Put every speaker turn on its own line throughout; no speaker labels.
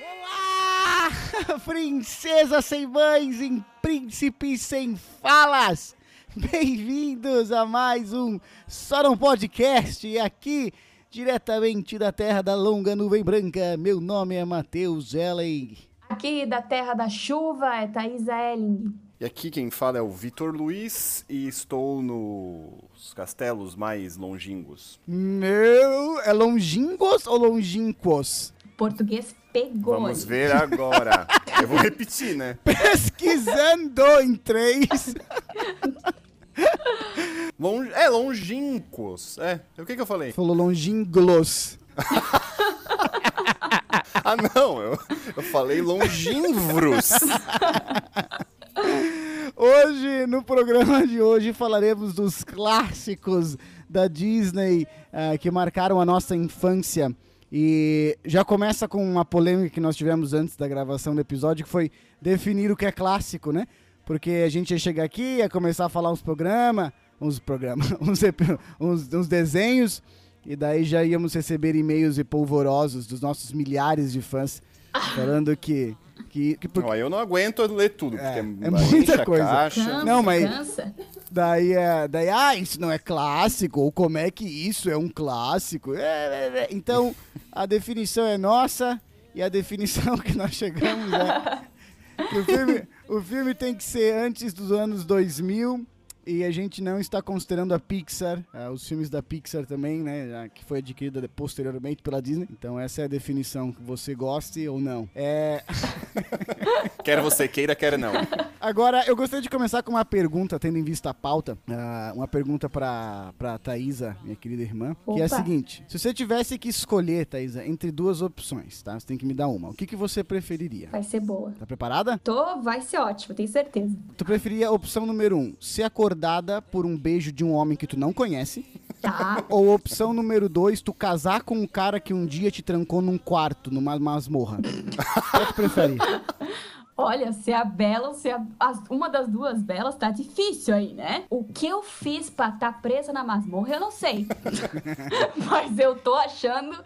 Olá, princesas sem mães e príncipes sem falas. Bem-vindos a mais um Só Não Podcast aqui diretamente da terra da longa nuvem branca. Meu nome é Matheus Ellen.
Aqui da Terra da Chuva é Thaisa Elling.
E aqui quem fala é o Vitor Luiz e estou nos castelos mais longínquos.
Meu, é longingos ou longínquos?
Português pegou.
Vamos ver agora. Eu vou repetir, né?
Pesquisando em três.
Long... É, longínquos. É, o que que eu falei?
Falou longinglos.
Ah, não, eu, eu falei longínvros.
Hoje, no programa de hoje, falaremos dos clássicos da Disney ah, que marcaram a nossa infância. E já começa com uma polêmica que nós tivemos antes da gravação do episódio, que foi definir o que é clássico, né? Porque a gente ia chegar aqui, ia começar a falar uns programas, uns programas, uns, uns, uns desenhos, e daí já íamos receber e-mails e polvorosos dos nossos milhares de fãs falando que. que, que por-
Ó, eu não aguento ler tudo, porque
É,
é,
é
enche
muita coisa.
caixa.
Cansa,
Não, mas-
cansa.
Daí, é, daí, ah, isso não é clássico, ou como é que isso é um clássico? É, é, é. Então, a definição é nossa, e a definição que nós chegamos é que o filme, o filme tem que ser antes dos anos 2000, e a gente não está considerando a Pixar, ah, os filmes da Pixar também, né, já que foi adquirida posteriormente pela Disney. Então, essa é a definição, que você goste ou não. É...
Quer você queira, quer não.
Agora, eu gostaria de começar com uma pergunta, tendo em vista a pauta. ah, uma pergunta pra, pra Thaisa, minha querida irmã. Que é a
Opa.
seguinte: se você tivesse que escolher, Thaisa, entre duas opções, tá? Você tem que me dar uma. O que, que você preferiria?
Vai ser boa.
Tá preparada?
Tô, vai ser ótimo, tenho certeza.
Tu preferia a opção número um, ser acordada por um beijo de um homem que tu não conhece?
Tá.
Ou opção número dois, tu casar com um cara que um dia te trancou num quarto, numa masmorra? Qual que tu prefere?
Olha, se a Bela ou se a, as- uma das duas Belas tá difícil aí, né? O que eu fiz pra tá presa na masmorra, eu não sei. Mas eu tô achando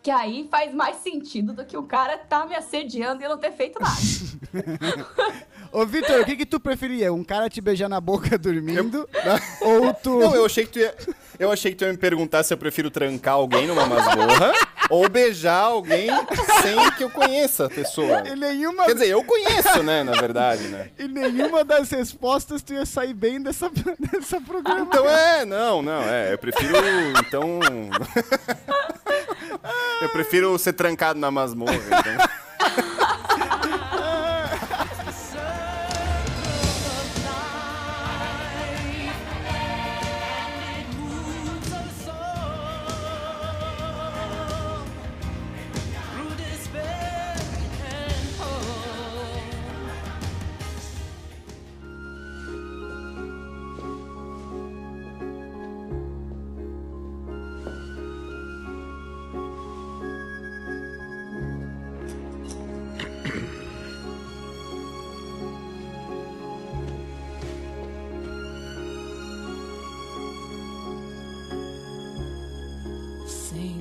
que aí faz mais sentido do que o cara tá me assediando e eu não ter feito nada.
Ô, Vitor, o que que tu preferia? Um cara te beijar na boca dormindo? Ou tu...
Não, eu achei que tu ia, eu achei que tu ia me perguntar se eu prefiro trancar alguém numa masmorra ou beijar alguém sem que eu conheça a pessoa.
Nenhuma,
Quer dizer, eu conheço, né, na verdade, né?
e nenhuma das respostas tu ia sair bem dessa, dessa programa.
Então é, não, não, é, eu prefiro, então... eu prefiro ser trancado na masmorra, então.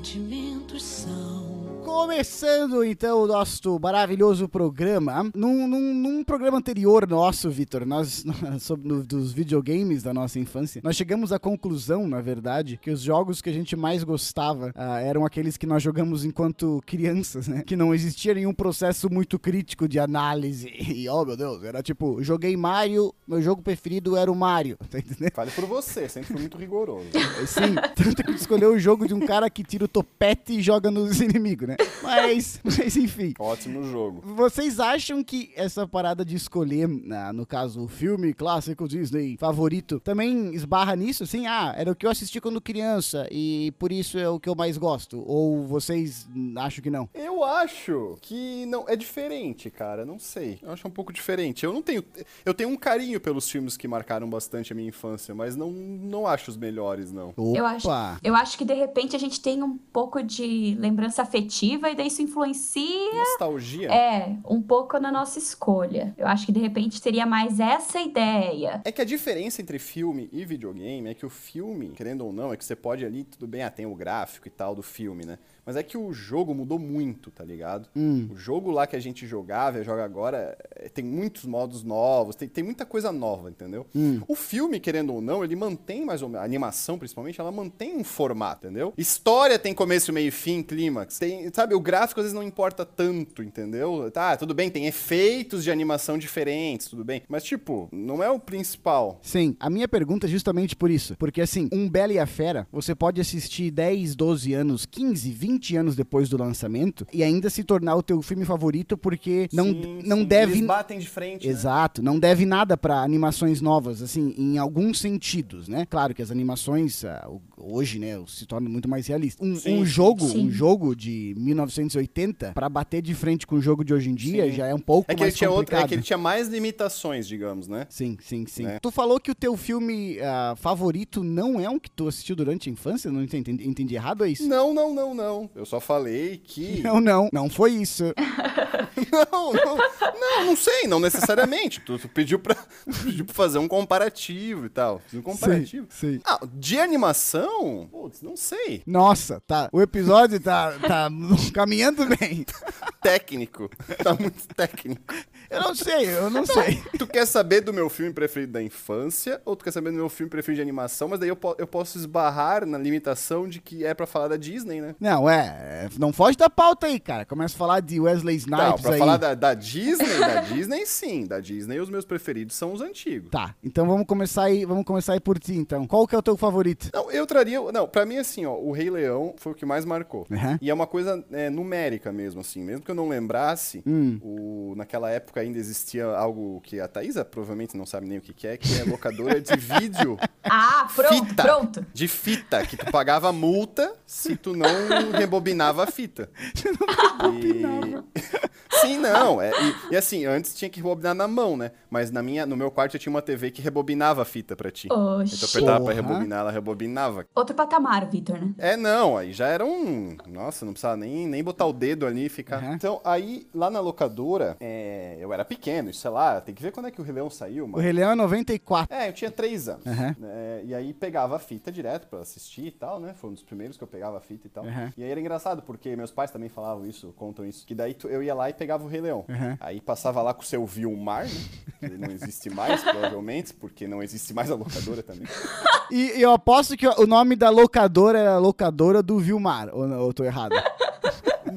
Sentimentos são
Começando então o nosso maravilhoso programa. Num, num- num programa anterior nosso, Vitor, nós, sobre no- dos videogames da nossa infância, nós chegamos à conclusão, na verdade, que os jogos que a gente mais gostava ah, eram aqueles que nós jogamos enquanto crianças, né? Que não existia nenhum processo muito crítico de análise. E, oh meu Deus, era tipo, joguei Mario, meu jogo preferido era o Mario, tá entendendo?
Fale por você, sempre fui muito rigoroso.
Sim, tanto que escolheu o jogo de um cara que tira o topete e joga nos inimigos, né? Mas, mas enfim.
Ótimo jogo.
Vocês acham que essa parada de escolher, no caso, o filme clássico Disney favorito, também esbarra nisso? Assim, ah, era o que eu assisti quando criança e por isso é o que eu mais gosto? Ou vocês acham que não?
Eu acho que não é diferente, cara. Não sei. Eu acho um pouco diferente. Eu não tenho. Eu tenho um carinho pelos filmes que marcaram bastante a minha infância, mas não, não acho os melhores, não.
Opa!
Eu acho, eu acho que de repente a gente tem um pouco de lembrança afetiva narrativa e daí isso influencia
Nostalgia.
é um pouco na nossa escolha. Eu acho que de repente teria mais essa ideia.
É que a diferença entre filme e videogame é que o filme, querendo ou não, é que você pode ali, tudo bem, ah, tem o gráfico e tal do filme, né? Mas é que o jogo mudou muito, tá ligado? O jogo lá que a gente jogava e joga agora é, tem muitos modos novos, tem, tem muita coisa nova, entendeu? O filme, querendo ou não, ele mantém mais ou menos, a animação principalmente, ela mantém um formato, entendeu? História tem começo, meio e fim, clímax. Tem, sabe, o gráfico às vezes não importa tanto, entendeu? Tá, tudo bem, tem efeitos de animação diferentes, tudo bem. Mas, tipo, não é o principal.
Sim, a minha pergunta é justamente por isso. Porque, assim, um Bela e a Fera, você pode assistir 10, 12 anos, 15, 20 anos depois do lançamento e ainda se tornar o teu filme favorito porque não,
Sim,
não
sim.
deve...
Eles batem de frente. né?
Exato, não deve nada pra animações novas, assim, em alguns sentidos, né? Claro que as animações ah, o- hoje, né, se tornam muito mais realistas. Um,
Sim.
um jogo,
Sim.
um jogo de 1980 pra bater de frente com o jogo de hoje em dia
Sim.
já é um pouco
É que, ele
mais
tinha outra,
complicado.
é que ele tinha mais limitações, digamos, né?
Sim, sim, sim.
Né?
Tu falou que o teu filme ah, favorito não é um que tu assistiu durante a infância? Não entendi, entendi errado, é isso?
Não, não, não, não. Eu só falei que.
Não, não, não foi isso.
Não, não, não, não sei, não necessariamente. Tu, tu pediu, pra, tu pediu pra fazer um comparativo e tal. Fiz um comparativo.
Sim, sim.
Ah, de animação? Putz, não sei.
Nossa, tá. O episódio tá, tá caminhando bem.
Técnico. Tá muito técnico.
Eu não sei, eu não sei.
Tu quer saber do meu filme preferido da infância ou tu quer saber do meu filme preferido de animação? Mas daí eu, po- eu posso esbarrar na limitação de que é pra falar da Disney, né?
Não, é, não foge da pauta aí, cara. Começa a falar de Wesley
Não,
Snipes
pra
aí.
falar da, da Disney, da Disney sim. Da Disney os meus preferidos são os antigos.
Tá, então vamos começar aí, vamos começar aí por ti, então. Qual que é o teu favorito?
Não, eu traria. Não, pra mim, assim, ó, o Rei Leão foi o que mais marcou.
Uhum.
E é uma coisa é, numérica mesmo, assim. Mesmo que eu não lembrasse,
Hum.
o, naquela época ainda existia algo que a Thaisa provavelmente não sabe nem o que, que é, que é locadora de vídeo.
Ah, pronto,
fita.
pronto.
De fita, que tu pagava multa se tu não rebobinava a fita. rebobinava. Sim, não. é, e, e assim, antes tinha que rebobinar na mão, né? Mas na minha, no meu quarto eu tinha uma TV que rebobinava a fita pra ti. Então eu
Oxi.
apertava pra rebobinar, ela rebobinava.
Outro patamar, Vitor, né?
É, não, aí já era um. Nossa, não precisava nem, nem botar o dedo ali e ficar.
Uhum.
Então, aí, lá na locadora, é, eu era pequeno, sei lá, tem que ver quando é que o Rei Leão saiu,
O
mano.
Rei Leão é 94.
É, eu tinha três anos.
Uhum.
né, e aí pegava a fita direto pra assistir e tal, né? Foi um dos primeiros que eu pegava a fita e tal.
Uhum.
E aí era engraçado, porque meus pais também falavam isso, contam isso. Que daí tu- eu ia lá e pegava o Rei Leão.
Uhum.
Aí passava lá com o seu Vilmar, né? Que ele não existe mais, provavelmente, porque não existe mais a locadora também.
E, eu aposto que o nome da locadora era locadora do Vilmar, ou, ou tô errado?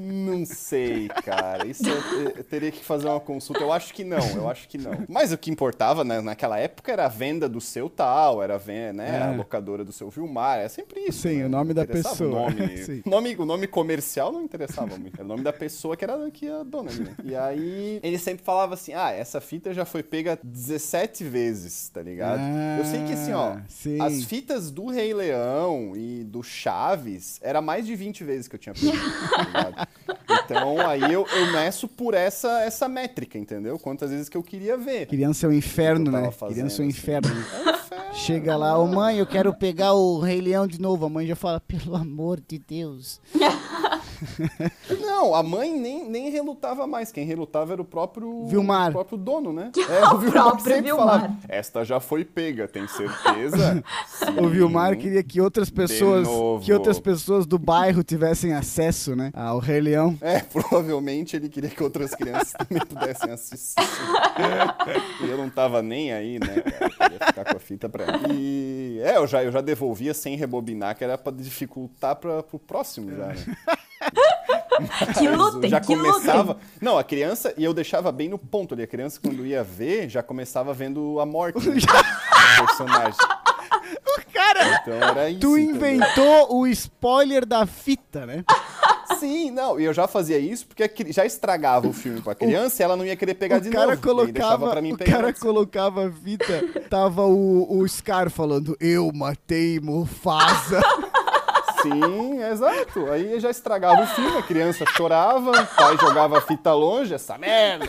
Não sei, cara. Isso eu, eu teria que fazer uma consulta. Eu acho que não, eu acho que não. Mas o que importava né, naquela época era a venda do seu tal, era a, ven- né, a
É.
locadora do seu Vilmar, é sempre isso.
Sim,
né?
o nome da pessoa.
O nome, o nome, o nome comercial não interessava muito. Era o nome da pessoa que era que a dona né? E aí ele sempre falava assim: ah, essa fita já foi pega 17 vezes, tá ligado? eu sei que assim, ó,
Ah, sim.
as fitas do Rei Leão e do Chaves era mais de 20 vezes que eu tinha pego, tá ligado? Então aí eu, eu meço por essa, essa métrica, entendeu? Quantas vezes que eu queria ver.
Criança é um inferno, né?
fazendo,
Criança é um
assim.
inferno.
É um inferno.
Chega lá, ô mãe, eu quero pegar o Rei Leão de novo. A mãe já fala, pelo amor de Deus.
Não, a mãe nem, nem relutava mais. Quem relutava era o próprio
Vilmar.
o próprio dono, né? É,
O próprio
sempre
Vilmar.
falava, Esta já foi pega, tem certeza?
O Vilmar
Sim.
queria que outras pessoas, que outras pessoas do bairro tivessem acesso, né, ao Rei Leão.
É, provavelmente ele queria que outras crianças também pudessem assistir. e eu não tava nem aí, né, cara? Eu queria ficar com a fita pra mim. E é, eu já, eu já devolvia sem rebobinar, que era pra dificultar pra, pro próximo já, né?
Que lutem,
já
que
começava.
lutem.
Não, a criança, e eu deixava bem no ponto ali. A criança, quando ia ver, já começava vendo a morte né, do personagem.
Cara,
Então era isso.
tu
entendeu?
inventou o spoiler da fita, né?
Sim, não, e eu já fazia isso porque já estragava o filme pra criança e ela não ia querer pegar de
o cara
novo.
colocava,
pra mim
o cara
antes.
colocava a fita, tava o, o Scar falando, eu matei Mufasa.
Sim, exato. Aí já estragava o filme, a criança chorava, o pai jogava a fita longe, essa merda.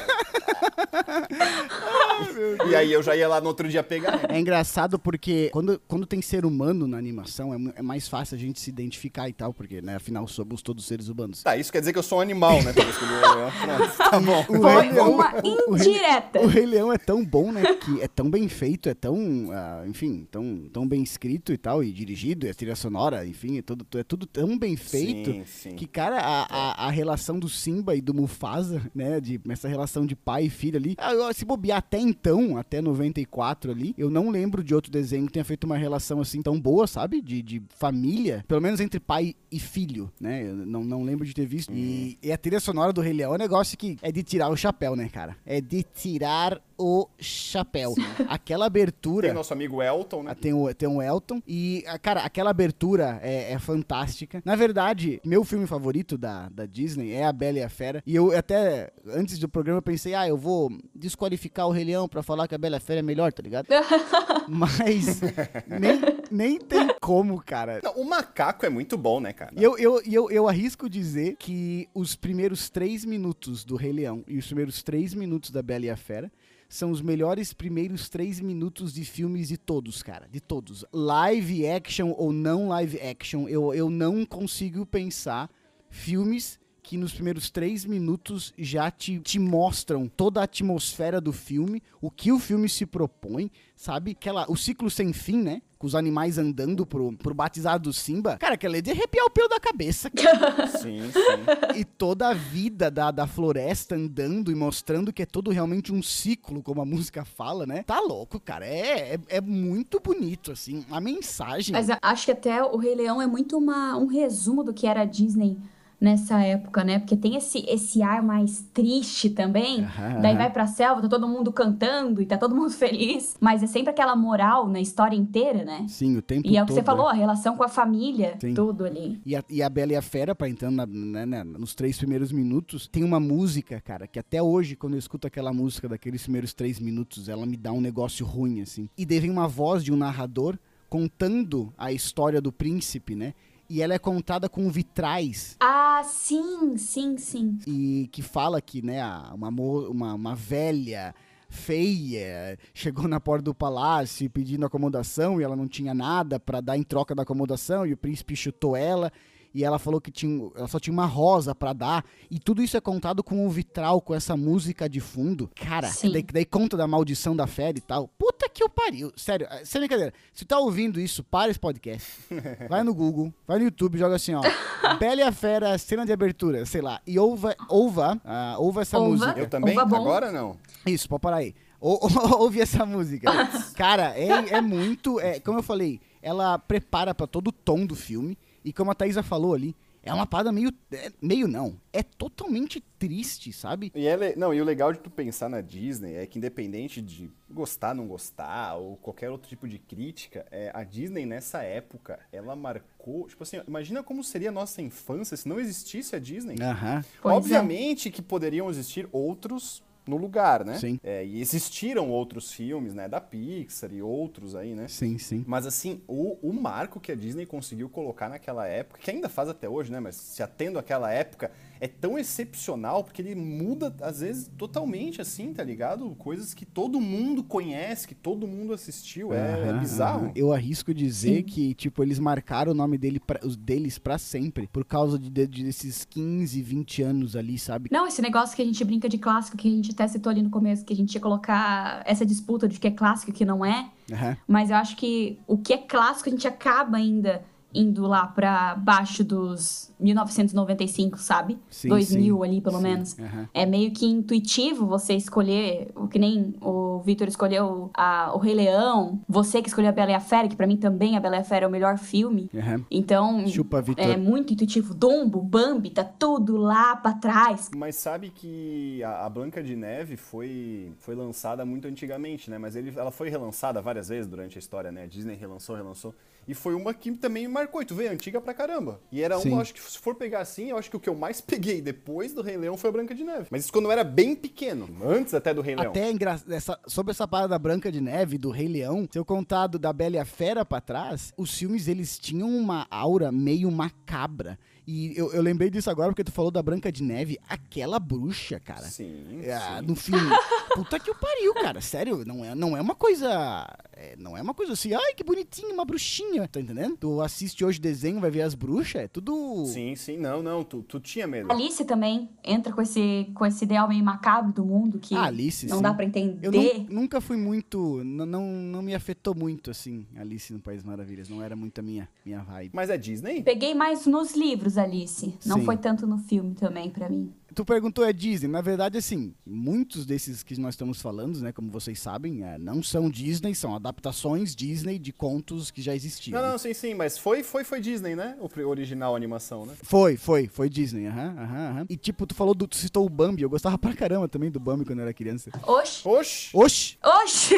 e aí eu já ia lá no outro dia pegar.
É engraçado porque quando, quando tem ser humano na animação, é, é mais fácil a gente se identificar e tal, porque, né, afinal, somos todos seres humanos.
Tá, isso quer dizer que eu sou um animal, né? Pronto, tá bom.
O
Foi
Rei Leão-
uma
o Rei-
indireta.
O Rei Leão é tão bom, né? Que é tão bem feito, é tão, ah, enfim, tão, tão bem escrito e tal, e dirigido, e a trilha sonora, enfim, é tudo, é tudo tão bem feito
Sim, sim.
que, cara, a, a, a relação do Simba e do Mufasa, né? De, essa relação de pai e filho ali. ah, eu- Se bobear até então, até 94 ali, eu não lembro de outro desenho que tenha feito uma relação assim tão boa, sabe? De, de família, pelo menos entre pai e filho, né? Eu não, não lembro de ter visto. E, e a trilha sonora do Rei Leão é um negócio que é de tirar o chapéu, né, cara? É de tirar o chapéu. Aquela abertura.
Tem nosso amigo Elton, né?
Ah, Tem o, tem o Elton. E, ah, cara, aquela abertura é, é fantástica. Na verdade, meu filme favorito da, da Disney é A Bela e a Fera. E eu até, antes do programa, eu pensei, ah, eu vou desqualificar o Rei Leão pra falar que a Bela e a Fera é melhor, tá ligado? Mas nem, nem tem como, cara.
Não, o macaco é muito bom, né, cara?
E eu, eu, eu, eu arrisco dizer que os primeiros três minutos do Rei Leão e os primeiros três minutos da Bela e a Fera são os melhores primeiros três minutos de filmes de todos, cara. De todos. Live action ou não live action, eu, eu não consigo pensar filmes que nos primeiros três minutos já te, te mostram toda a atmosfera do filme, o que o filme se propõe, sabe? Aquela, o ciclo sem fim, né? Com os animais andando pro, pro batizado do Simba. Cara, aquela é de arrepiar o pelo da cabeça.
Sim, sim.
e toda a vida da, da floresta andando e mostrando que é todo realmente um ciclo, como a música fala, né? Tá louco, cara. É, é, é muito bonito, assim. A mensagem.
Mas acho que até o Rei Leão é muito uma, um resumo do que era a Disney nessa época, né? Porque tem esse, esse ar mais triste também.
Aham,
Daí
aham.
vai pra selva, tá todo mundo cantando e tá todo mundo feliz. Mas é sempre aquela moral na história inteira, né?
Sim, o tempo
E é o que
todo,
você falou,
né?
a relação com a família,
Sim.
tudo ali.
E a, e a Bela e a Fera, pra entrando na- né, né, nos três primeiros minutos, tem uma música, cara, que até hoje, quando eu escuto aquela música daqueles primeiros três minutos, ela me dá um negócio ruim, assim. E daí vem uma voz de um narrador contando a história do príncipe, né? E ela é contada com vitrais
Ah, sim, sim, sim.
e que fala que, né, uma, uma, uma velha feia chegou na porta do palácio pedindo acomodação e ela não tinha nada pra dar em troca da acomodação e o príncipe chutou ela e ela falou que tinha, ela só tinha uma rosa pra dar e tudo isso é contado com um vitral com essa música de fundo. Cara, daí, daí conta da maldição da fera e tal. Puta que eu pariu. Sério, eh, sem brincadeira. Se tá ouvindo isso, para esse podcast. Vai no Google, vai no YouTube, joga assim, ó. Bela e a Fera, cena de abertura, sei lá. E ouva, ouva, ah, ouva essa
Ouva.
música.
Eu também? Agora não.
Isso, pode parar aí. Ou, ouve essa música. Cara, é, é muito. É, como eu falei, ela prepara pra todo o tom do filme. E como a Thaisa falou ali, é uma parada meio. é, meio não. É totalmente triste, sabe?
E, é le- não, e o legal de tu pensar na Disney é que independente de gostar, não gostar, ou qualquer outro tipo de crítica, é, a Disney nessa época, ela marcou, tipo assim, imagina como seria a nossa infância se não existisse a Disney.
É.
Obviamente que poderiam existir outros no lugar, né?
Sim.
É, e existiram outros filmes, né, da Pixar e outros aí, né?
Sim, sim.
Mas assim, o, o marco que a Disney conseguiu colocar naquela época, que ainda faz até hoje, né? Mas se atendo àquela época, é tão excepcional, porque ele muda, às vezes, totalmente assim, tá ligado? Coisas que todo mundo conhece, que todo mundo assistiu. É, é bizarro.
Eu arrisco dizer
Sim.
que, tipo, eles marcaram o nome dele pra, os deles pra sempre. Por causa de, de- desses 15, 20 anos ali, sabe?
Não, esse negócio que a gente brinca de clássico, que a gente até citou ali no começo, que a gente ia colocar essa disputa de que é clássico e que não é.
Aham.
Mas eu acho que o que é clássico a gente acaba ainda indo lá pra baixo dos 1995, sabe?
Sim,
2000
sim,
ali, pelo
sim,
menos.
aham.
É meio que intuitivo você escolher, o que nem o Vitor escolheu a, o Rei Leão, você que escolheu a Bela e a Fera, que pra mim também a Bela e a Fera é o melhor filme.
Aham.
Então,
Chupa,
é muito intuitivo. Dumbo, Bambi, tá tudo lá pra trás.
Mas sabe que a, a Branca de Neve foi, foi lançada muito antigamente, né? Mas ele, ela foi relançada várias vezes durante a história, né? A Disney relançou, relançou. E foi uma que também me marcou. E tu vê, é antiga pra caramba. E era
Sim.
uma, acho que se for pegar assim, eu acho que o que eu mais peguei depois do Rei Leão foi a Branca de Neve. Mas isso quando eu era bem pequeno, antes até do Rei Leão.
Até é engra... essa sobre essa parada da Branca de Neve, do Rei Leão, se eu contar da Bela e a Fera pra trás, os filmes eles tinham uma aura meio macabra. E eu, eu lembrei disso agora porque tu falou da Branca de Neve, aquela bruxa, cara.
Sim,
É,
sim.
no filme. Puta que o pariu, cara. Sério, não é, não é uma coisa. É, não é uma coisa assim, ai, que bonitinho, uma bruxinha. Tá entendendo? Tu assiste hoje desenho, vai ver as bruxas, é tudo.
Sim, sim. Não, não. Tu, tu tinha medo.
Alice também entra com esse, com esse ideal meio macabro do mundo que
Ah, Alice,
não
sim.
dá pra
Eu
entender.
nu- nunca fui muito. Não, não, não me afetou muito, assim, Alice no País das Maravilhas. Não era muito a minha, minha vibe.
Mas é Disney?
Peguei mais nos livros, Alice. Não
Sim.
foi tanto no filme também pra mim.
Tu perguntou é Disney. Na verdade, assim, muitos desses que nós estamos falando, né, como vocês sabem, é, não são Disney, são adaptações Disney de contos que já existiam.
Não, não, sim, sim. Mas foi, foi, foi Disney, né? O original animação, né?
Foi, foi, foi Disney, aham, aham, aham. E tipo, tu falou do, tu citou o Bambi, eu gostava pra caramba também do Bambi quando eu era criança.
Oxi!
Oxi!
Oxi!
Oxi!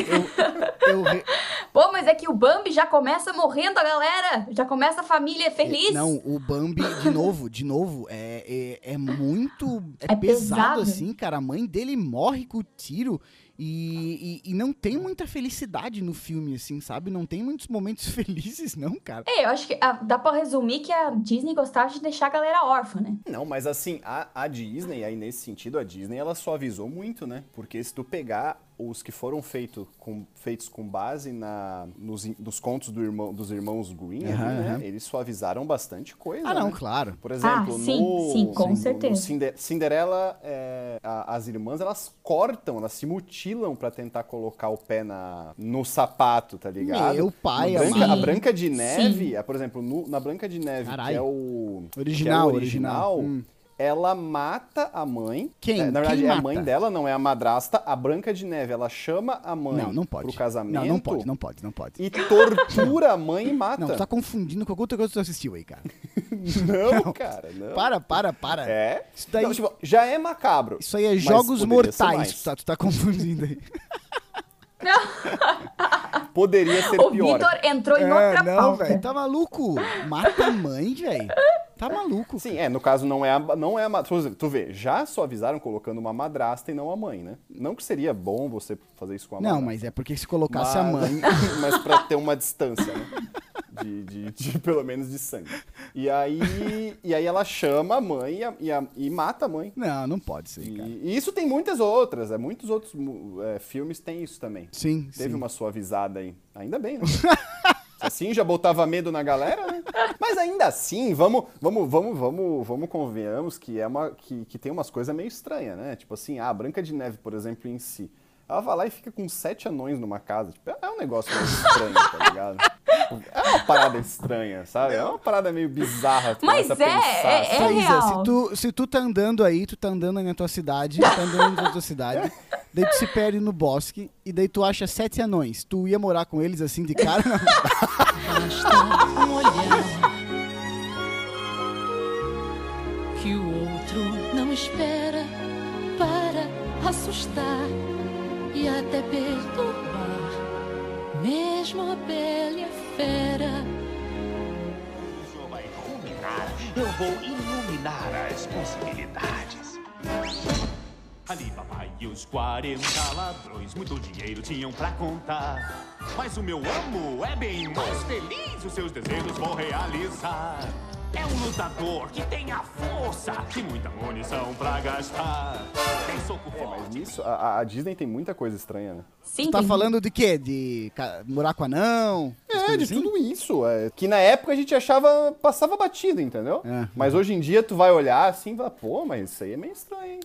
Eu re-
Pô, mas é que o Bambi já começa morrendo a galera. Já começa a família feliz.
Não, o Bambi, de novo, de novo, é, é, é muito. É,
É
pesado,
pesado.
assim, cara. A mãe dele morre com o tiro. E, e, e não tem muita felicidade no filme, assim, sabe? Não tem muitos momentos felizes, não, cara.
É, eu acho que ah, dá pra resumir que a Disney gostava de deixar a galera órfã, né?
Não, mas assim, a, a Disney, aí nesse sentido, a Disney, ela suavizou muito, né? Porque se tu pegar os que foram feito com, feitos com base na, nos, nos contos do irmão, dos irmãos Green, ali,
Aham,
né?
aham.
Eles suavizaram bastante coisa,
Ah, não,
né?
claro.
Por exemplo,
Ah, sim,
no,
sim, com
no-
certeza.
no Cinder- Cinderela, é, a- as irmãs, elas cortam, elas se mutilam pra tentar colocar o pé na, no sapato, tá ligado?
Meu pai
No Branca. A Branca de. Neve, é, por exemplo, no- na Branca de Neve, que
Caralho.
é o
Original,
que é o
original.
original,
Hum.
Ela mata a mãe.
Quem?
É, na verdade,
Quem
é a mãe dela, não é a madrasta. A Branca de Neve, ela chama a mãe
Não, não pode.
pro casamento.
Não, não pode, não pode, não pode.
E tortura a mãe e mata.
Não, tu tá confundindo com alguma outra coisa que tu assistiu aí, cara.
Não, cara, não.
Para, para, para.
É.
Isso daí-
Não, tipo, já é macabro.
Isso aí é jogos mortais, tu tá, tu tá confundindo aí.
Poderia ser
O
pior.
Vitor entrou em
É,
outra
não,
pauta.
velho, tá maluco? Mata a mãe, velho. Tá maluco.
Sim, é, no caso não é a, não é a tu, vê, já suavizaram colocando uma madrasta e não a mãe, né? Não que seria bom você fazer isso com a
Não,
madrasta.
mas é porque se colocasse a
Mas-
mãe.
mas pra ter uma distância, né? De, de- de- pelo menos de sangue. E aí, e aí ela chama a mãe e, a- e a- e mata a mãe.
Não, não pode ser,
E, e isso tem muitas outras, é, muitos outros é, filmes têm isso também.
Sim,
Teve
sim.
uma suavizada aí. Ainda bem, né? Assim já botava medo na galera, né? Mas ainda assim, vamos, vamos, vamos, vamos, vamos convenhamos que é uma que, que tem umas coisas meio estranhas, né? Tipo assim, a Branca de Neve, por exemplo, em si. Ela vai lá e fica com sete anões numa casa. Tipo, é um negócio meio estranho, tá ligado? É uma parada estranha, sabe? É uma parada meio bizarra. tu
Mas
começa a
é,
pensar,
é-
assim.
é
Thaisa,
real.
se tu, se tu tá andando aí, tu tá andando aí na tua cidade, tá andando na tua cidade, daí tu se perde no bosque, e daí tu acha sete anões. Tu ia morar com eles assim de cara?
Basta um olhar que o outro não espera para assustar e até perturbar, mesmo a bela a fera.
Eu vou iluminar as possibilidades. Ali, papai, e os 40 ladrões, muito dinheiro tinham pra contar. Mas o meu amo é bem mais feliz, os seus desejos vou realizar. É um lutador que tem a força e muita munição pra gastar. Tem soco
É, mas
forte.
nisso, a, a Disney tem muita coisa estranha, né?
Sim,
Tu tá
tem-
falando de quê? De com anão?
É, de
assim?
tudo isso. é, que na época a gente achava, passava batido, entendeu?
É.
Mas hoje em dia tu vai olhar assim e vai, pô, mas isso aí é meio estranho, hein?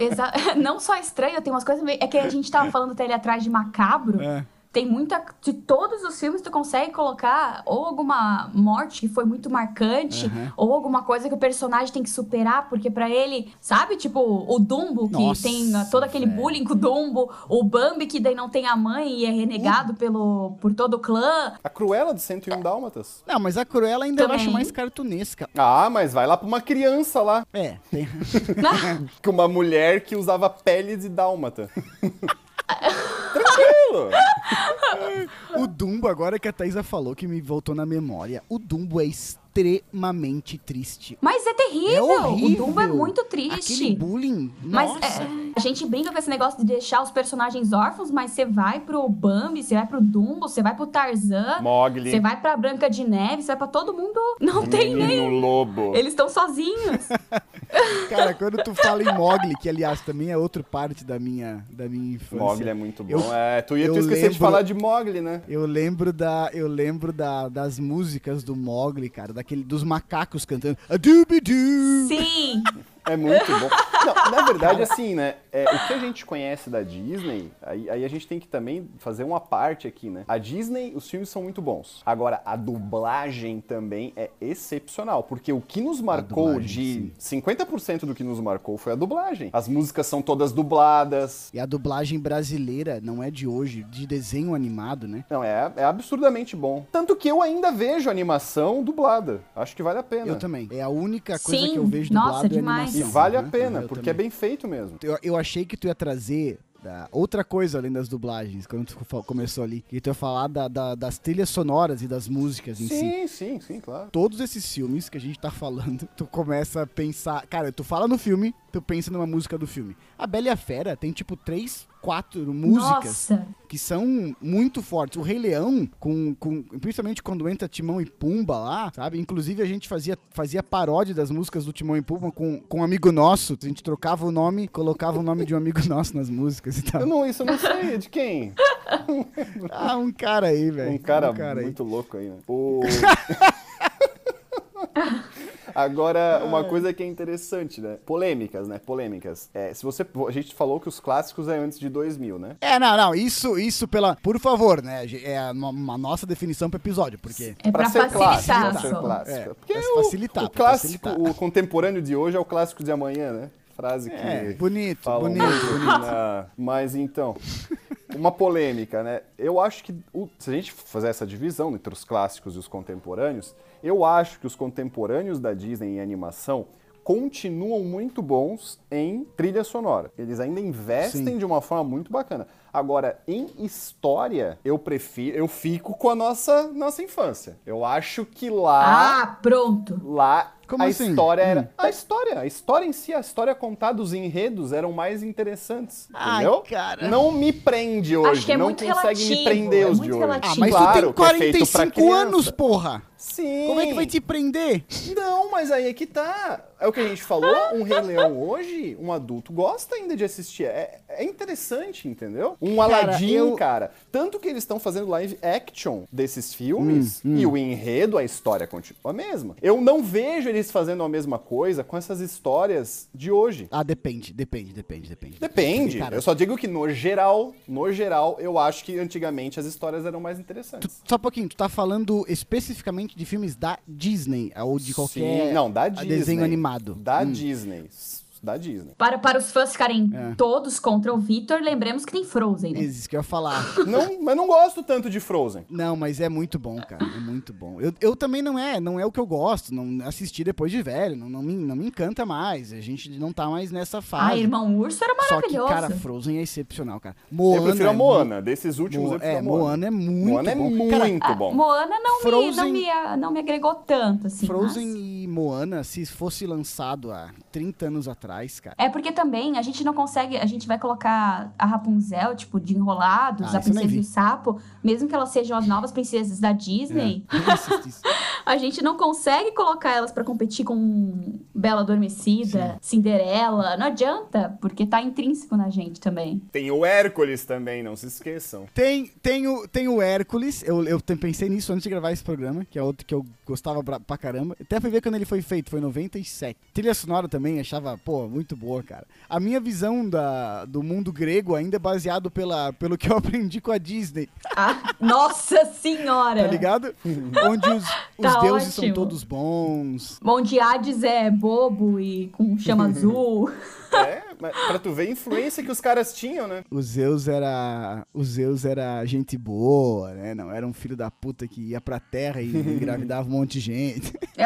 Exa- Não só estranho, tem umas coisas meio... É que a gente tava falando até ali atrás de macabro.
É.
Tem muita... De todos os filmes, tu consegue colocar ou alguma morte que foi muito marcante,
Uhum.
ou alguma coisa que o personagem tem que superar, porque pra ele... Sabe, tipo, o Dumbo, que
Nossa,
tem todo aquele
velho.
bullying com o Dumbo. O Bambi, que daí não tem a mãe e é renegado pelo, por todo o clã.
A Cruella de 101 Dálmatas.
Não, mas a Cruella ainda eu acho mais cartunesca.
Ah, mas vai lá pra uma criança lá,
É, tem...
com uma mulher que usava pele de dálmata. Tranquilo.
o Dumbo, agora que a Thaisa falou, que me voltou na memória, o Dumbo é extremamente triste.
Mas é terrível.
É horrível.
O Dumbo é muito triste.
Aquele bullying,
Mas
nossa.
é, a gente brinca com esse negócio de deixar os personagens órfãos, mas você vai pro Bambi, você vai pro Dumbo, você vai pro Tarzan,
Mogli.
você vai pra Branca de Neve, você vai pra todo mundo. Não tem
Menino
nem.
lobo.
Eles estão sozinhos.
Cara, quando tu fala em Mogli, que aliás também é outra parte da minha, da minha infância.
Mogli é muito bom.
Eu-
é, tu ia
eu
tu esquecer de
lembro-
falar de Mogli, né?
Eu lembro da, eu lembro da, das músicas do Mogli, cara, daquele dos macacos cantando.
Sim.
É muito bom. Não, na verdade, assim, né? é, o que a gente conhece da Disney, aí, aí a gente tem que também fazer uma parte aqui, né? A Disney, os filmes são muito bons. Agora, a dublagem também é excepcional, porque o que nos marcou
dublagem,
de 50% do que nos marcou foi a dublagem. As músicas são todas dubladas.
E a dublagem brasileira não é de hoje, de desenho animado, né?
Não, é, é absurdamente bom. Tanto que eu ainda vejo animação dublada. Acho que vale a pena.
Eu também. É a única coisa
Sim,
que eu vejo
nossa,
dublado é
demais.
E vale a
né?
pena,
Eu
porque é
também.
bem feito mesmo.
Eu, eu achei que tu ia trazer da- outra coisa além das dublagens, quando tu começou ali. Que tu ia falar da- da- das trilhas sonoras e das músicas em si.
Sim, sim, sim, claro.
Todos esses filmes que a gente tá falando, tu começa a pensar. Cara, tu fala no filme, tu pensa numa música do filme. A Bela e a Fera tem tipo três, quatro músicas
Nossa.
que são muito fortes. O Rei Leão, com, com, principalmente quando entra Timão e Pumba lá, sabe? Inclusive a gente fazia, fazia paródia das músicas do Timão e Pumba com, com um amigo nosso. A gente trocava o nome, colocava o nome de um amigo nosso nas músicas e tal.
Eu não, isso eu não sei, de quem?
Ah, um cara aí, velho.
Um cara,
aí.
muito louco aí, né? O... Agora, uma coisa que é interessante, né? Polêmicas, né? Polêmicas. É, se você, a gente falou que os clássicos é antes de 2000, né?
É, não, não, isso, isso pela. Por favor, né? É uma, uma nossa definição pro episódio, porque.
É pra,
ser clássico,
facilitar
pra ser
só.
clássico.
É,
Porque
pra
o,
facilitar,
o clássico,
facilitar.
o contemporâneo de hoje é o clássico de amanhã, né? Frase que
É, bonito,
falam
bonito,
muito,
bonito.
né? Mas então, uma polêmica, né? Eu acho que o- se a gente fazer essa divisão entre os clássicos e os contemporâneos, eu acho que os contemporâneos da Disney em animação continuam muito bons em trilha sonora. Eles ainda investem
Sim.
de uma forma muito bacana. Agora, em história, eu prefiro, eu fico com a nossa nossa infância. Eu acho que lá
Ah, pronto.
Lá
Como
a
assim?
história era.
Hum.
A história, a história em si, a história contada, os enredos eram mais interessantes.
Ai,
entendeu?
cara.
Não me prende hoje.
Acho que é
não
muito
consegue me
relativo,
prender
é
os
muito
de hoje.
relativo.
Ah, mas
claro
tu tem
que é feito pra
45 anos, porra!
Sim.
Como é que vai te prender?
Não, mas aí é que tá. É o que a gente falou. Um Rei Leão hoje, um adulto gosta ainda de assistir. É, é interessante, entendeu? Um Aladdin,
eu-
cara. Tanto que eles estão fazendo live action desses
Hum,
filmes e o enredo, a história continua a mesma. Eu não vejo eles fazendo a mesma coisa com essas histórias de hoje.
Ah, depende, depende, depende, depende.
Depende.
Cara,
eu só digo que no geral, no geral, eu acho que antigamente as histórias eram mais interessantes.
Só um pouquinho, tu tá falando especificamente de filmes da Disney, ou de qualquer
Sim, não, da Disney.
desenho animado.
Da
Hum.
Disney. Da Disney.
Para, para os fãs ficarem
É.
todos contra o Vitor, lembremos que tem Frozen, né?
Isso que eu ia falar.
Não, mas não gosto tanto de Frozen.
Não, mas é muito bom, cara. É muito bom. Eu, eu também não é, não é o que eu gosto. Não assisti depois de velho. Não, não, me, não me encanta mais. A gente não tá mais nessa fase.
Ah, Irmão Urso era
Só que,
maravilhoso.
cara, Frozen é excepcional, cara. Moana.
eu prefiro a
é
Moana. Desses
mu-
últimos,
Mo-
eu prefiro
é,
a Moana.
Moana é muito
Moana é
bom.
muito
Cara,
bom.
Moana não, me,
Frozen-
não, me, não me agregou tanto, assim.
Frozen
mas-
e Moana, se fosse lançado há 30 anos atrás, cara.
É porque também a gente não consegue, a gente vai colocar a Rapunzel, tipo, de enrolados,
Ah,
a princesa e o sapo, mesmo que elas sejam as novas princesas da Disney,
Eu não assisti isso.
a gente não consegue colocar elas pra competir com Bela Adormecida, Cinderela, não adianta, porque tá intrínseco na gente também.
Tem o Hércules também, não se esqueçam.
Tem, tem, o, tem o Hércules, eu, eu pensei nisso antes de gravar esse programa, que é outro que eu gostava pra, pra caramba. Até fui ver quando ele foi feito, foi em 97. Trilha sonora também, achava, pô, muito boa, cara. A minha visão da, do mundo grego ainda é baseado pela, pelo que eu aprendi com a Disney,
Ah, nossa senhora!
tá ligado? Onde os, os
Tá
deuses são
ótimo.
todos bons.
Onde Hades é bobo e com chama azul.
É, mas pra tu ver a influência que os caras tinham, né?
O Zeus era. O Zeus era gente boa, né? Não era um filho da puta que ia pra terra e engravidava um monte de gente.
É,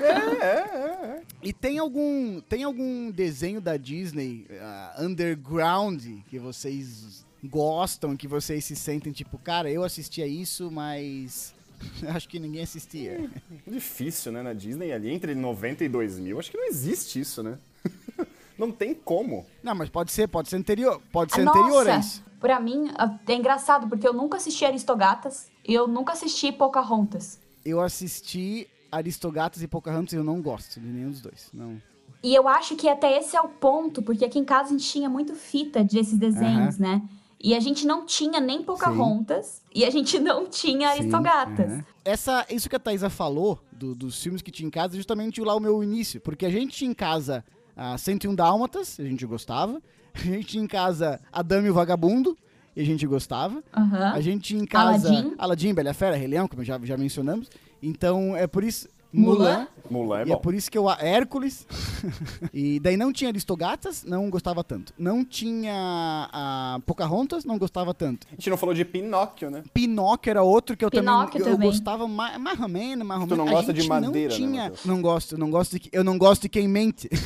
é, é.
E tem algum, tem algum desenho da Disney ah, underground que vocês gostam, que vocês se sentem tipo, cara, eu assistia isso, mas acho que ninguém assistia.
Difícil, né? Na Disney ali entre 90 e 2000, acho que não existe isso, né? não tem como.
Não, mas pode ser, pode ser anterior, pode ser
Nossa,
anterior a isso.
pra mim é engraçado, porque eu nunca assisti Aristogatas e eu nunca assisti Pocahontas.
Eu assisti Aristogatas e Pocahontas e eu não gosto de nenhum dos dois. Não.
E eu acho que até esse é o ponto, porque aqui em casa a gente tinha muito fita desses desenhos, né? E a gente não tinha nem Pocahontas e a gente não tinha Aristogatas.
Uhum. Essa, isso que a Thaisa falou, do- dos filmes que tinha em casa, é justamente lá o meu início. Porque a gente tinha em casa ah, 101 Dálmatas, a gente gostava. A gente tinha em casa Adame e o Vagabundo, e a gente gostava.
Aham.
A gente tinha em casa
Aladdin.
Aladdin, Bela Fera, Rei Leão, como já, já mencionamos. Então é por isso.
Mulan.
Mulan é
e é por isso que eu. Hércules. e daí não tinha Aristogatas, não gostava tanto. Não tinha a Pocahontas, não gostava tanto.
A gente não falou de Pinóquio, né?
Pinóquio era outro que eu
Pinóquio
também, eu gostava mais, mais ou menos, mais ou
Tu não.
A
gosta de
gente
madeira, né,
não tinha,
Matheus?
não gosto, não gosto de, eu não gosto de quem mente.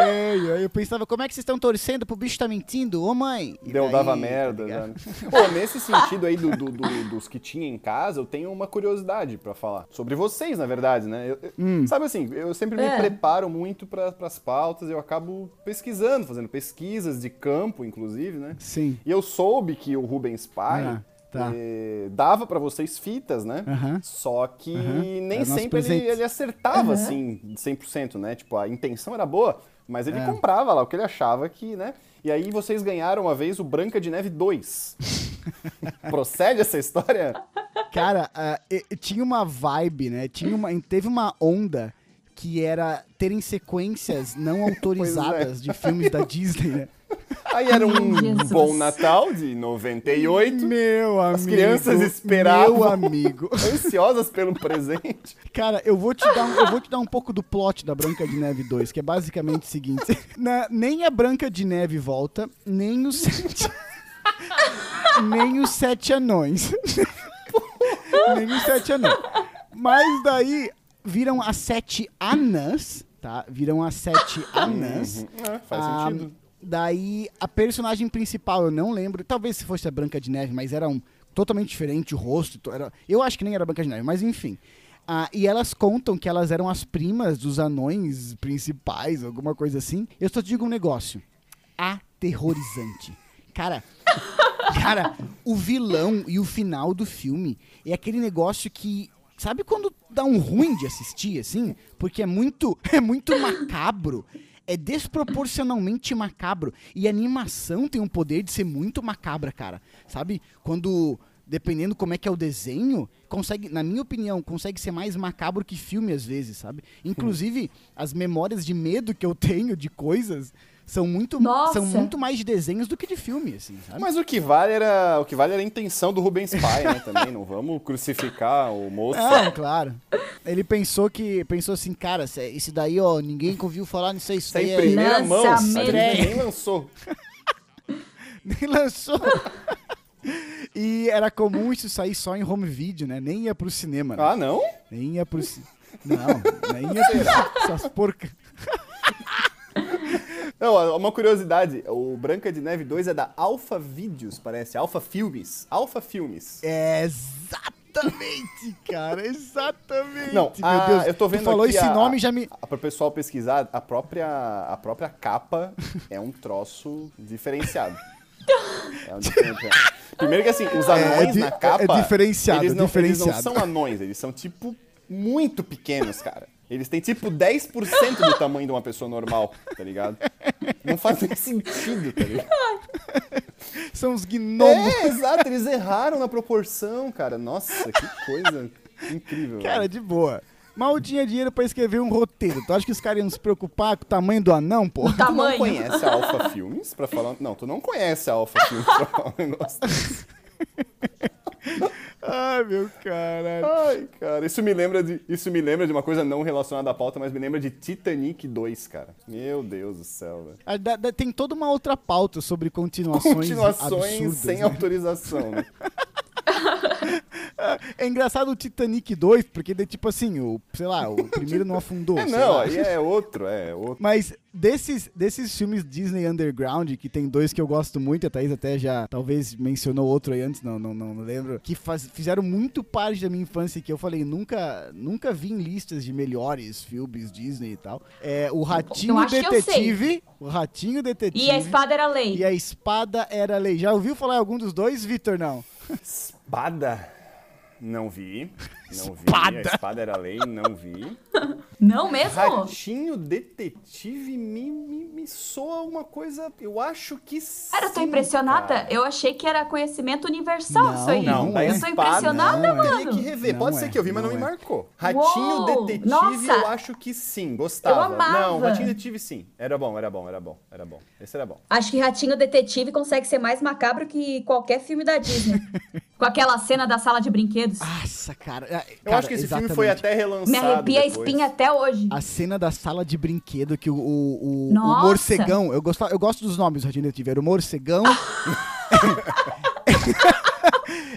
É, aí eu pensava, como é que vocês estão torcendo pro bicho tá mentindo? Ô mãe! E
Deu,
daí,
dava
tá
merda. já, né? Pô, nesse sentido aí do, do- do- dos que tinha em casa, eu tenho uma curiosidade pra falar. Sobre vocês, na verdade, né? Eu-
Hum.
Sabe assim, eu sempre me
É.
preparo muito para pras pautas, eu acabo pesquisando, fazendo pesquisas de campo, inclusive, né?
Sim.
E eu soube que o Rubens Pai
Ah, tá.
eh, dava pra vocês fitas, né?
Aham.
Só que
Aham.
nem
nosso
sempre ele, ele acertava, assim, 100%, né? Tipo, a intenção era boa, mas ele
É.
comprava lá o que ele achava que, né? E aí vocês ganharam uma vez o Branca de Neve 2. Procede essa história?
Cara, e tinha uma vibe, né? Tinha uma, teve uma onda que era terem sequências não autorizadas de filmes da Disney, né?
Aí era um
Jesus.
bom Natal de 98,
Meu amigo.
crianças esperavam.
Meu amigo.
ansiosas pelo presente.
Cara, eu vou, te dar um, eu vou te dar um pouco do plot da Branca de Neve 2, que é basicamente o seguinte: na- nem a Branca de Neve volta, nem os sete. nem os sete anões. nem os sete anões. Mas daí viram as sete anãs, tá? Viram as sete anãs.
É, faz
Ah,
sentido.
Daí, a personagem principal, eu não lembro. Talvez se fosse a Branca de Neve, mas era um totalmente diferente o rosto. to- Era, eu acho que nem era Branca de Neve, mas enfim. Ah, e elas contam que elas eram as primas dos anões principais, alguma coisa assim. Eu só digo um negócio. Aterrorizante. Cara, cara, o vilão e o final do filme é aquele negócio que. Sabe quando dá um ruim de assistir, assim? Porque é muito, é muito macabro. É desproporcionalmente macabro. E animação tem um poder de ser muito macabra, cara. Sabe? Quando, dependendo como é que é o desenho, consegue, na minha opinião, consegue ser mais macabro que filme às vezes, sabe? Inclusive, as memórias de medo que eu tenho de coisas são muito,
Nossa!
são muito mais de desenhos do que de filme, assim, sabe?
Mas o que vale era o que vale era a intenção do Rubens Pai, né? Também não vamos crucificar o moço.
Não, claro. Ele pensou que. Pensou assim, cara, esse daí, ó, ninguém ouviu falar nisso aí. Isso daí
em
é-
primeira mão,
Lançamento.
gente nem lançou.
nem lançou. e era comum isso sair só em home video, né? Nem ia pro cinema, né?
Ah, não?
Nem ia pro cinema. Não, nem ia pro Essas porcas.
Não, uma curiosidade, o Branca de Neve 2 é da Alpha Videos, parece, Alpha Filmes. Alpha Filmes.
É exatamente, cara, exatamente.
Não,
meu
a-
Deus.
eu tô
Tu
vendo
falou
aqui
esse
a-
nome já me.
Para o pessoal pesquisar, a própria, a própria capa é um troço diferenciado. É um diferenciado. Primeiro que assim, os anões
di-
na capa.
é diferenciado,
eles não,
diferenciado.
Eles não são anões, eles são tipo muito pequenos, cara. Eles têm tipo 10% do tamanho de uma pessoa normal, tá ligado? Não faz nem sentido, tá ligado?
São os gnomos.
É, exato, eles erraram na proporção, cara. Nossa, que coisa incrível.
Cara,
velho.
de boa. Mal tinha dinheiro pra escrever um roteiro. Tu acha que os caras iam se preocupar com o tamanho do anão, pô?
Tu não conhece a Alpha Filmes pra falar. Não, tu não conhece a Alpha Filmes pra falar um negócio desse.
Ai, meu caralho.
Ai, cara, isso me lembra de. Isso me lembra de uma coisa não relacionada à pauta, mas me lembra de Titanic 2, cara. Meu Deus do céu, velho.
Ah, da- da- Tem toda uma outra pauta sobre continuações
Continuações
absurdas,
sem
né?
autorização, né?
É engraçado o Titanic 2, porque, de, tipo assim, o, sei lá, o primeiro não afundou.
É, não, aí é outro, é outro.
Mas desses, desses filmes Disney Underground, que tem dois que eu gosto muito, a Thaís até já talvez mencionou outro aí antes, não, não, não lembro, que faz- fizeram muito parte da minha infância que eu falei, nunca, nunca vi em listas de melhores filmes Disney e tal. É o Ratinho
Eu acho que eu
Detetive, o Ratinho Detetive
E a espada era lei.
e a Espada Era Lei. Já ouviu falar em algum dos dois, Vitor? Não.
Espada? Não vi. Não vi.
Espada.
A espada era lei, não vi.
Não mesmo?
Ratinho Detetive me, me, me soa uma coisa. Eu acho que sim.
Cara, eu tô impressionada.
cara.
Eu achei que era conhecimento universal
Não,
isso aí.
não, é.
eu tô
espada,
impressionada,
não é.
Teria que
mano.
rever.
Não
Pode
é,
ser que eu vi, mas não,
não
me
é.
marcou. Ratinho
Uou,
Detetive,
nossa.
eu acho que sim. Gostava.
Eu amava.
Não, Ratinho Detetive sim. Era bom, era bom, era bom, era bom. Esse era bom.
Acho que Ratinho Detetive consegue ser mais macabro que qualquer filme da Disney. Com aquela cena da sala de brinquedos.
Nossa, cara. é,
Eu
cara,
acho que esse filme foi
exatamente.
até relançado.
Me arrepia a
depois.
espinha até hoje.
A cena da sala de brinquedo que o, o, o- o morcegão. Eu gosto, eu gosto dos nomes Detetive. Era o morcegão.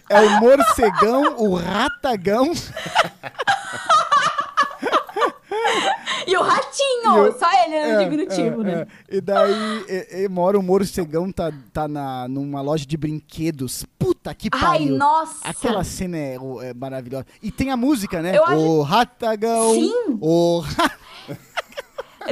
é o morcegão, o ratagão.
E o ratinho!
E o-
Só ele no
É,
diminutivo,
é,
né?
é. E daí, e, e mora o morcegão, tá, tá na, numa loja de brinquedos. Puta que
Ai,
pariu.
nossa!
Aquela cena é, é maravilhosa. E tem a música, né?
Eu acho-
O ratagão.
Sim.
O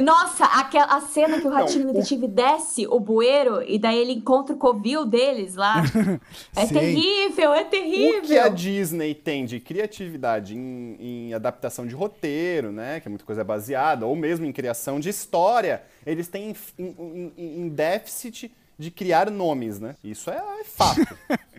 Nossa, aquela, a cena que o Ratinho
Não, o-
Detetive desce o bueiro e daí ele encontra o covil deles lá. É
Sim.
terrível, é
O
terrível.
que a Disney tem de criatividade em, em adaptação de roteiro, né? Que é muita coisa baseada, ou mesmo em criação de história, eles têm em- em- em déficit de criar nomes, né? Isso é, é fato.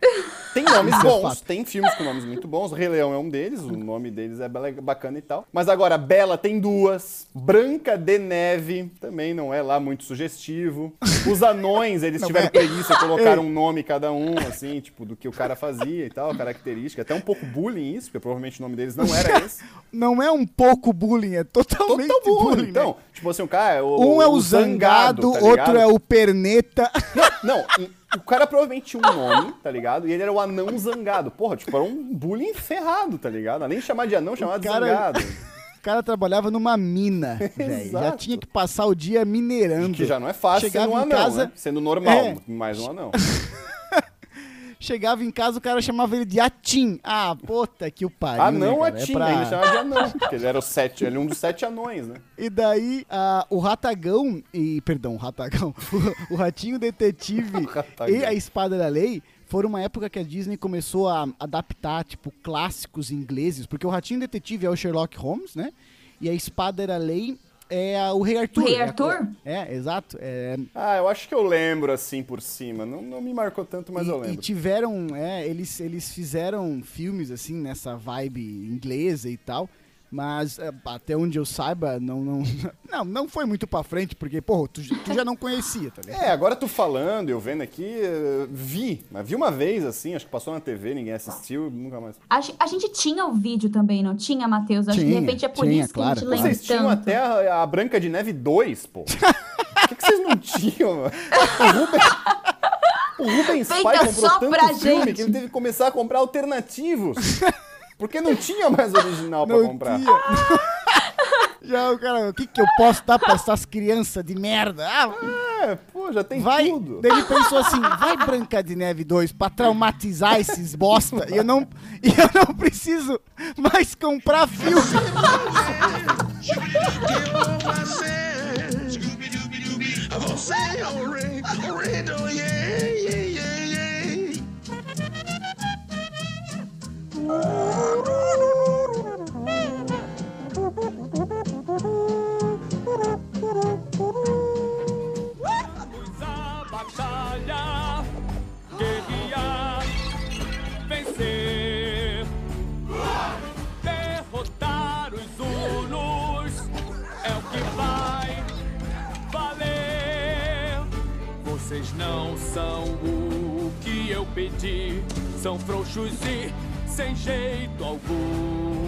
tem nomes
é
bons, tem filmes com nomes muito bons. O Rei Leão é um deles, o nome deles é bela- bacana e tal. Mas agora, Bela tem duas. Branca de Neve também não é lá muito sugestivo. Os anões, eles tiveram preguiça, colocaram um nome cada um, assim, tipo, do que o cara fazia e tal, característica. Até um pouco bullying isso, porque provavelmente o nome deles não era esse.
não é um pouco bullying, é totalmente
Total bullying.
bullying. né?
Então, tipo assim, o cara. O,
Um é o zangado,
tá
outro é o perneta.
Não, o cara provavelmente tinha um nome, tá ligado? E ele era o anão zangado. Porra, tipo, era um bullying ferrado, tá ligado? De chamar de anão, chamar de
cara-
zangado.
O cara trabalhava numa mina, velho. Já tinha que passar o dia minerando.
Que já não é fácil
Chegava
sendo um
em
anão,
casa-
né? Sendo normal,
É.
mais um anão.
Chegava em casa, o cara chamava ele de Atim. Ah, puta que o pariu.
Anão
né,
é
cara?
Tim,
pra-
ainda chamava de anão. Porque ele era o sete, ele é um dos sete anões, né?
E daí, ah, o Ratagão, e, perdão, o Ratagão, o, o Ratinho Detetive
Ratagão.
e a Espada da Lei foram uma época que a Disney começou a adaptar, tipo, clássicos ingleses, porque o Ratinho Detetive é o Sherlock Holmes, né? E a Espada da Lei é a- o Rei Arthur.
Rei
É
Arthur?
É, exato. É,
Ah, eu acho que eu lembro assim por cima. Não, não me marcou tanto, mas
e,
eu
e
lembro.
tiveram, é, eles, eles fizeram filmes assim nessa vibe inglesa e tal, mas é, até onde eu saiba, não, não, não, não foi muito pra frente, porque, pô, tu, tu já não conhecia, tá ligado?
É, agora tu falando, eu vendo aqui, eh, vi. Mas vi uma vez assim, acho que passou na TV, ninguém assistiu, nunca mais.
A, a gente tinha o vídeo também, não tinha, Matheus? Acho que de
Tinha,
repente é por
tinha,
isso que
claro,
a gente
claro.
lembra
Vocês tinham
tanto.
até a, a Branca de Neve 2, pô. Por que, que vocês não tinham? mano? O Rubens, o Rubens
Feita
Pai comprou
só
tanto
pra
filme
gente.
que ele teve que começar a comprar alternativos. Porque não tinha mais original pra
Não
comprar.
tinha. Já o cara, o que que eu posso dar pra essas crianças de merda? Ah,
É, pô, já tem
vai.
tudo.
Daí ele pensou assim, vai Branca de Neve 2 pra traumatizar esses bosta e eu não, e eu não preciso mais comprar filme.
Você é
não são o que eu pedi, são frouxos e sem jeito algum.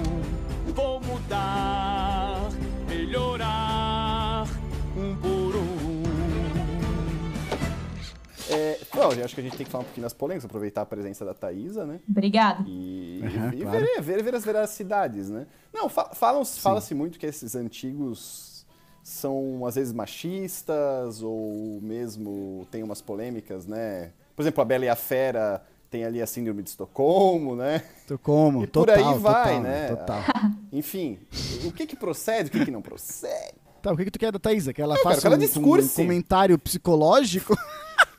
Vou mudar, melhorar, um por um.
É, eu acho que a gente tem que falar um pouquinho das polêmicas, aproveitar a presença da Thaisa, né?
Obrigada.
E e, e
claro.
ver, ver, ver as veracidades, né? Não, fa- fala-se muito que esses antigos são, às vezes, machistas ou mesmo tem umas polêmicas, né? Por exemplo, a Bela e a Fera tem ali a síndrome de Estocolmo, né?
Tô como?
E por
total,
aí vai,
total,
né?
Total.
Enfim, o que que procede, o que que não procede?
Tá, o que, que tu quer da Thaisa? Que ela
Eu
faça
ela
um, um comentário psicológico?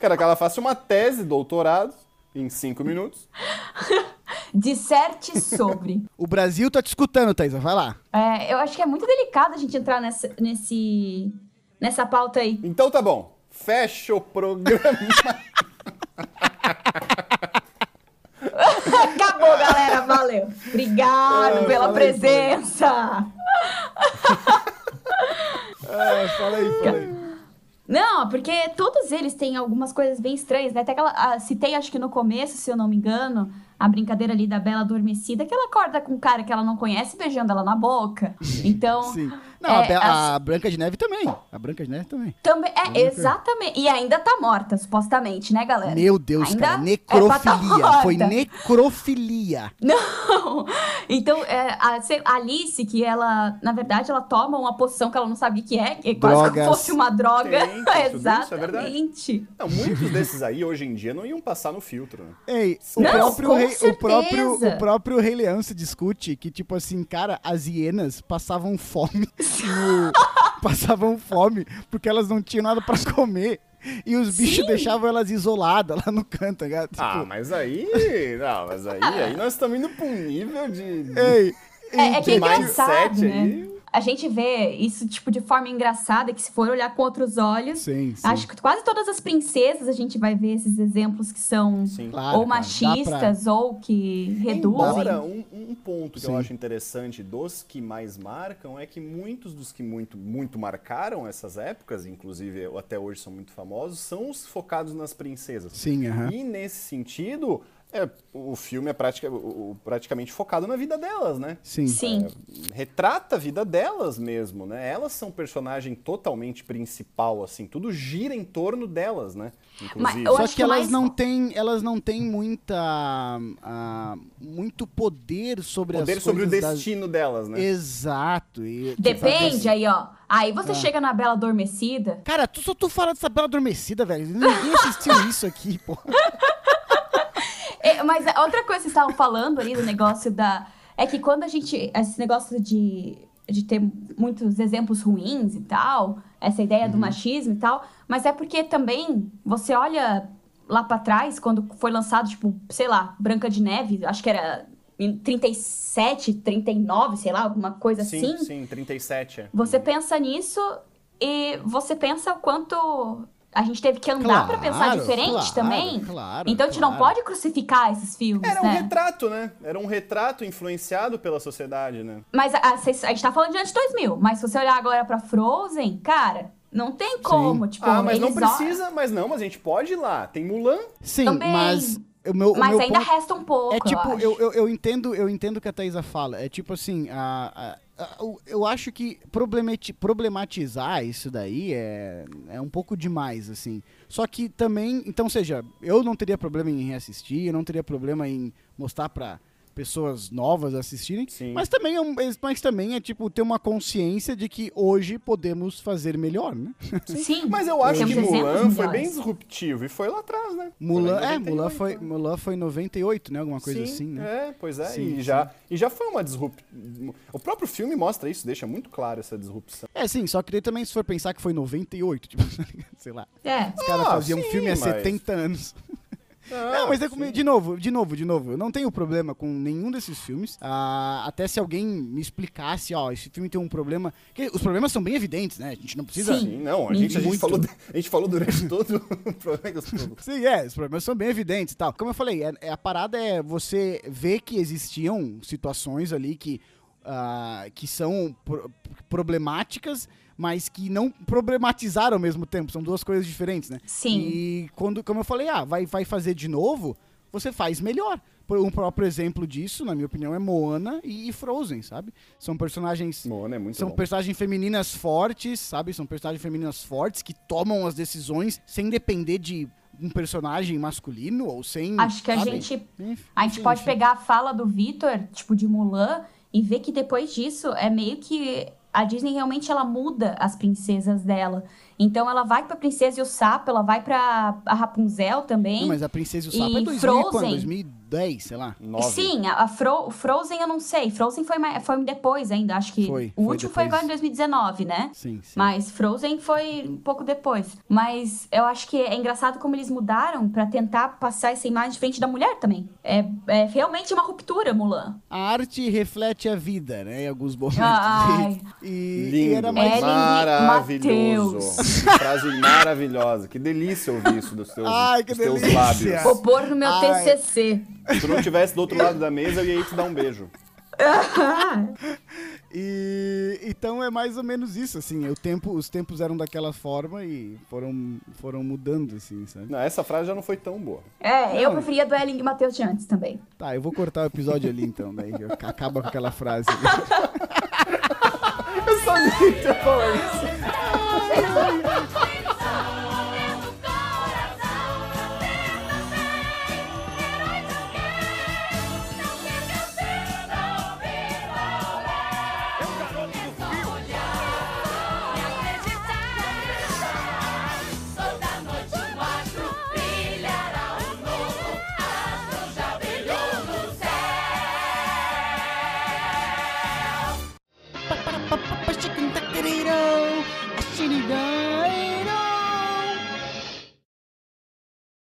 Quero que ela faça uma tese, doutorado, em cinco minutos.
Disserte sobre.
o Brasil tá te escutando, Thaisa. Vai lá.
É, eu acho que é muito delicado a gente entrar nessa, nesse, nessa pauta aí.
Então tá bom. Fecha o programa.
Acabou, galera. Valeu. Obrigado
É,
pela presença.
É, fala aí, fala aí.
Não, porque todos eles têm algumas coisas bem estranhas, né? Até aquela. ah, citei, acho que no começo, se eu não me engano, a brincadeira ali da Bela Adormecida, que ela acorda com um cara que ela não conhece beijando ela na boca. Então.
Sim. Não, a,
é,
Be-
as-
a Branca de Neve também. A Branca de Neve também.
Também, é, exatamente. E ainda tá morta, supostamente, né, galera?
Meu Deus,
Ainda
cara.
é tá
Necrofilia. Foi
morta.
necrofilia.
Não! Então, é, a, a Alice, que ela, na verdade, ela toma uma poção que ela não sabia que é, que é quase
Drogas.
como fosse uma droga.
Isso, é verdade.
Exatamente.
Não, muitos desses aí, hoje em dia, não iam passar no filtro, né?
Ei, o
Não,
próprio,
com
rei, o, próprio, o próprio Rei Leão se discute que, tipo assim, cara, as hienas passavam fome no- passavam fome porque elas não tinham nada pra comer. E os bichos
Sim.
deixavam elas isoladas lá no canto, tá ligado? Tipo,
Ah, mas aí. Não, mas aí, aí nós estamos indo pra um nível de.
Ei,
É, é que é
de
engraçado, né?
aí.
A gente vê isso, tipo, de forma engraçada, que se for olhar com outros olhos,
Sim, sim.
acho que quase todas as princesas a gente vai ver esses exemplos que são
Sim.
Claro,
ou machistas ou que reduzem.
Embora um, um ponto que
Sim.
eu acho interessante dos que mais marcam é que muitos dos que muito, muito marcaram essas épocas, inclusive até hoje são muito famosos, são os focados nas princesas.
Sim, aham.
E nesse sentido, é, o filme é pratica- o- praticamente focado na vida delas, né?
Sim.
Sim.
retrata a vida delas mesmo, né? Elas são personagem totalmente principal, assim, tudo gira em torno delas, né? Inclusive.
eu
Só
acho
que
que
elas
mais-
não têm, elas não têm muita, ah, muito poder sobre
poder
as
sobre o
coisas das-
destino delas, né?
Exato. e, tipo,
Depende aí, ó. Aí
Ah.
você chega na Bela Adormecida.
Cara, tu só tu fala dessa bela adormecida, velho. Ninguém assistiu isso aqui, pô.
É, mas a outra coisa que vocês estavam falando ali do negócio da. É que quando a gente. Esse negócio de, de ter muitos exemplos ruins e tal, essa ideia
Uhum.
do machismo e tal, mas é porque também você olha lá pra trás, quando foi lançado, tipo, sei lá, Branca de Neve, acho que era em 37, 39, sei lá, alguma coisa
sim,
assim.
sim, 37. é.
Você pensa nisso e você pensa o quanto a gente teve que andar pra pensar
Claro,
diferente
claro,
também.
claro,
então a gente não
claro.
pode crucificar esses filmes,
Era um
né?
retrato, né? Era um retrato influenciado pela sociedade, né?
Mas a, a, a gente tá falando de anos 2000, mas se você olhar agora pra Frozen, cara, não tem como, tipo,
ah, mas não
ó-
precisa, mas não, mas a gente pode ir lá. Tem Mulan.
Sim,
Também.
mas o meu, o
Mas
meu
ainda
ponto...
resta um pouco,
É tipo,
eu,
eu,
acho.
eu, eu entendo, eu entendo o que a Thaisa fala. É tipo assim, a, a- o- eu acho que problemati- problematizar isso daí é, é um pouco demais, assim. Só que também, então, seja, eu não teria problema em reassistir, eu não teria problema em mostrar pra pessoas novas assistirem,
Sim.
mas também, é um- mas também é tipo ter uma consciência de que hoje podemos fazer melhor, né?
Sim,
Mas eu acho
temos
que Mulan foi bem disruptivo e foi lá atrás, né?
Mulan,
Foi lá em
é, Mulan
98,
foi,
né?
Mulan foi em 98, né? Alguma coisa
Sim,
assim, né?
É, pois é.
Sim,
e, já, e já foi uma disrupção. O próprio filme mostra isso, deixa muito claro essa disrupção.
É, sim, só que daí também se for pensar que foi 98, tipo, sei lá.
É.
Os caras
Ah,
faziam
sim,
filme há
mas-
70 anos.
Não,
Não, mas é como, de novo, de novo, de novo. Eu não tenho problema com nenhum desses filmes. Ah, até se alguém me explicasse, ó, esse filme tem um problema. que os problemas são bem evidentes, né? A gente não precisa.
Sim.
Não, a gente, a gente, falou, a gente falou durante todo o problema.
Sim, é, os problemas são bem evidentes e tal. Como eu falei, é- é- a parada é você ver que existiam situações ali que, ah, que são pro- problemáticas, mas que não problematizaram ao mesmo tempo. São duas coisas diferentes, né?
Sim.
E quando, como eu falei, ah, vai, vai fazer de novo, você faz melhor. Um próprio exemplo disso, na minha opinião, é Moana e, Frozen, sabe? São personagens
Mano, é muito
são
bom.
personagens femininas fortes, sabe? São personagens femininas fortes que tomam as decisões sem depender de um personagem masculino ou sem.
Acho que a
sabe?
gente A gente pode pegar a fala do Victor, tipo, de Mulan, e ver que depois disso é meio que a Disney realmente ela muda as princesas dela. Então ela vai pra Princesa e o Sapo, ela vai pra a Rapunzel também.
Não, mas a Princesa e o
E
Sapo é 2000 e quando?
Frozen?
2010, sei lá.
Nove.
Sim, a, a Fro- o Frozen eu não sei. Frozen foi, mais, foi depois ainda. Acho que
Foi,
o
foi
último foi
depois.
agora em 2019, né?
Sim, sim.
Mas Frozen foi um pouco depois. Mas eu acho que é engraçado como eles mudaram pra tentar passar essa imagem de frente da mulher também. É, é realmente uma ruptura, Mulan.
A arte reflete a vida, né? Em alguns momentos.
Ai.
E, e era
É,
mais.
Ellen
maravilhoso.
Mateus.
Frase maravilhosa. Que delícia ouvir isso dos teus,
Ai, que
dos teus
delícia.
lábios.
Vou pôr no meu
Ai.
TCC.
Se tu não estivesse do outro lado da mesa, eu ia ir te dar um beijo.
E então é mais ou menos isso, assim. O tempo, os tempos eram daquela forma e foram, foram mudando, assim, sabe?
Não, essa frase já não foi tão boa.
É, eu
Não.
preferia do Ellen e Matheus de antes também.
Tá, eu vou cortar o episódio ali então, daí acaba com aquela frase.
Eu sabia que ia falar isso.